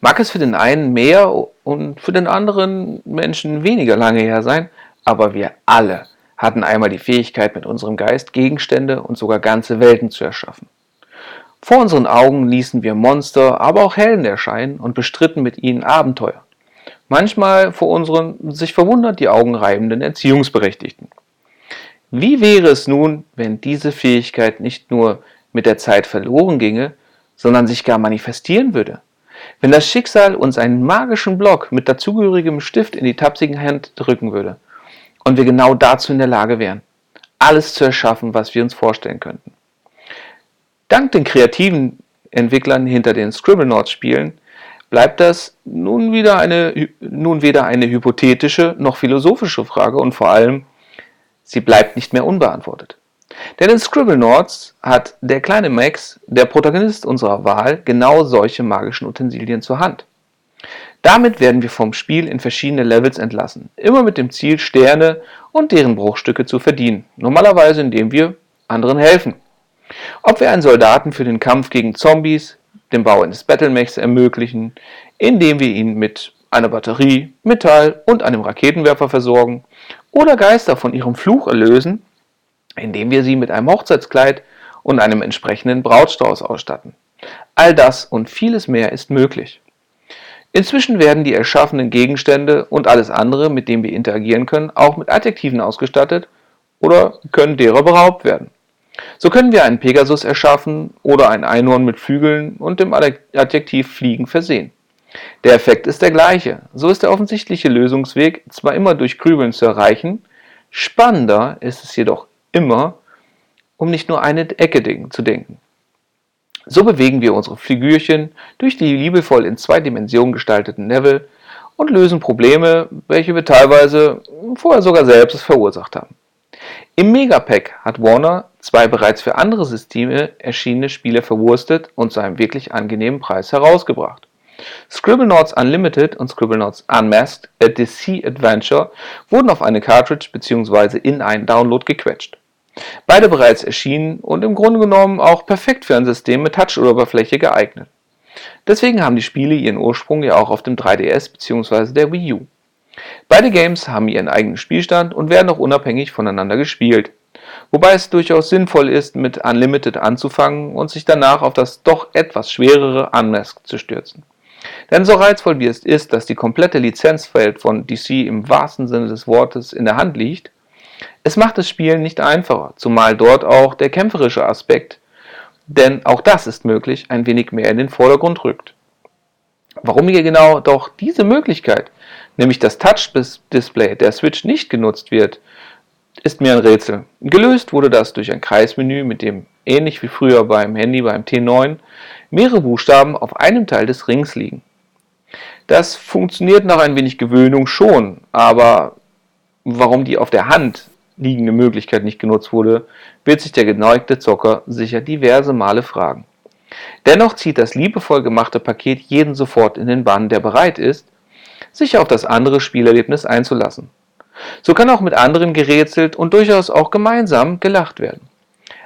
Mag es für den einen mehr und für den anderen Menschen weniger lange her sein, aber wir alle hatten einmal die Fähigkeit, mit unserem Geist Gegenstände und sogar ganze Welten zu erschaffen. Vor unseren Augen ließen wir Monster, aber auch Helden erscheinen und bestritten mit ihnen Abenteuer. Manchmal vor unseren sich verwundert die Augen reibenden Erziehungsberechtigten. Wie wäre es nun, wenn diese Fähigkeit nicht nur mit der Zeit verloren ginge, sondern sich gar manifestieren würde? Wenn das Schicksal uns einen magischen Block mit dazugehörigem Stift in die tapsige Hand drücken würde und wir genau dazu in der Lage wären, alles zu erschaffen, was wir uns vorstellen könnten. Dank den kreativen Entwicklern hinter den Scribblenauts-Spielen bleibt das nun, wieder eine, nun weder eine hypothetische noch philosophische Frage und vor allem, sie bleibt nicht mehr unbeantwortet. Denn in Scribblenauts hat der kleine Max, der Protagonist unserer Wahl, genau solche magischen Utensilien zur Hand. Damit werden wir vom Spiel in verschiedene Levels entlassen, immer mit dem Ziel, Sterne und deren Bruchstücke zu verdienen, normalerweise indem wir anderen helfen. Ob wir einen Soldaten für den Kampf gegen Zombies, den Bau eines Battlemechs ermöglichen, indem wir ihn mit einer Batterie, Metall und einem Raketenwerfer versorgen, oder Geister von ihrem Fluch erlösen, indem wir sie mit einem Hochzeitskleid und einem entsprechenden Brautstrauß ausstatten. All das und vieles mehr ist möglich. Inzwischen werden die erschaffenen Gegenstände und alles andere, mit dem wir interagieren können, auch mit Adjektiven ausgestattet oder können derer beraubt werden. So können wir einen Pegasus erschaffen oder ein Einhorn mit Flügeln und dem Adjektiv fliegen versehen. Der Effekt ist der gleiche. So ist der offensichtliche Lösungsweg zwar immer durch Grübeln zu erreichen, spannender ist es jedoch immer, um nicht nur eine Ecke zu denken. So bewegen wir unsere Figürchen durch die liebevoll in zwei Dimensionen gestalteten Level und lösen Probleme, welche wir teilweise vorher sogar selbst verursacht haben. Im Megapack hat Warner zwei bereits für andere Systeme erschienene Spiele verwurstet und zu einem wirklich angenehmen Preis herausgebracht. Scribblenauts Unlimited und Scribblenauts Unmasked A DC Adventure wurden auf eine Cartridge bzw. in einen Download gequetscht. Beide bereits erschienen und im Grunde genommen auch perfekt für ein System mit Touch-Oberfläche geeignet. Deswegen haben die Spiele ihren Ursprung ja auch auf dem 3DS bzw. der Wii U. Beide Games haben ihren eigenen Spielstand und werden auch unabhängig voneinander gespielt. Wobei es durchaus sinnvoll ist, mit Unlimited anzufangen und sich danach auf das doch etwas schwerere Unmasked zu stürzen. Denn so reizvoll wie es ist, dass die komplette Lizenzwelt von DC im wahrsten Sinne des Wortes in der Hand liegt, es macht das Spielen nicht einfacher, zumal dort auch der kämpferische Aspekt, denn auch das ist möglich, ein wenig mehr in den Vordergrund rückt. Warum hier genau doch diese Möglichkeit, nämlich das Touch-Display der Switch nicht genutzt wird, ist mir ein Rätsel. Gelöst wurde das durch ein Kreismenü, mit dem, ähnlich wie früher beim Handy beim T9, mehrere Buchstaben auf einem Teil des Rings liegen. Das funktioniert nach ein wenig Gewöhnung schon, aber warum die auf der Hand liegende Möglichkeit nicht genutzt wurde, wird sich der geneigte Zocker sicher diverse Male fragen. Dennoch zieht das liebevoll gemachte Paket jeden sofort in den Bann, der bereit ist, sich auf das andere Spielerlebnis einzulassen. So kann auch mit anderen gerätselt und durchaus auch gemeinsam gelacht werden.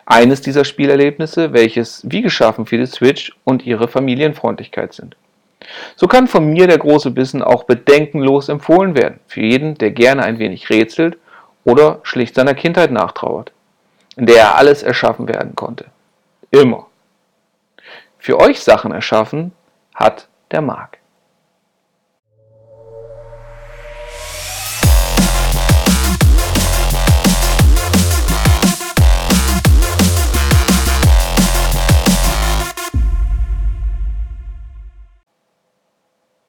Eines dieser Spielerlebnisse, welches wie geschaffen für die Switch und ihre Familienfreundlichkeit sind. So kann von mir der große Bissen auch bedenkenlos empfohlen werden, für jeden, der gerne ein wenig rätselt oder schlicht seiner Kindheit nachtrauert, in der er alles erschaffen werden konnte. Immer. Für euch Sachen erschaffen hat der Marc.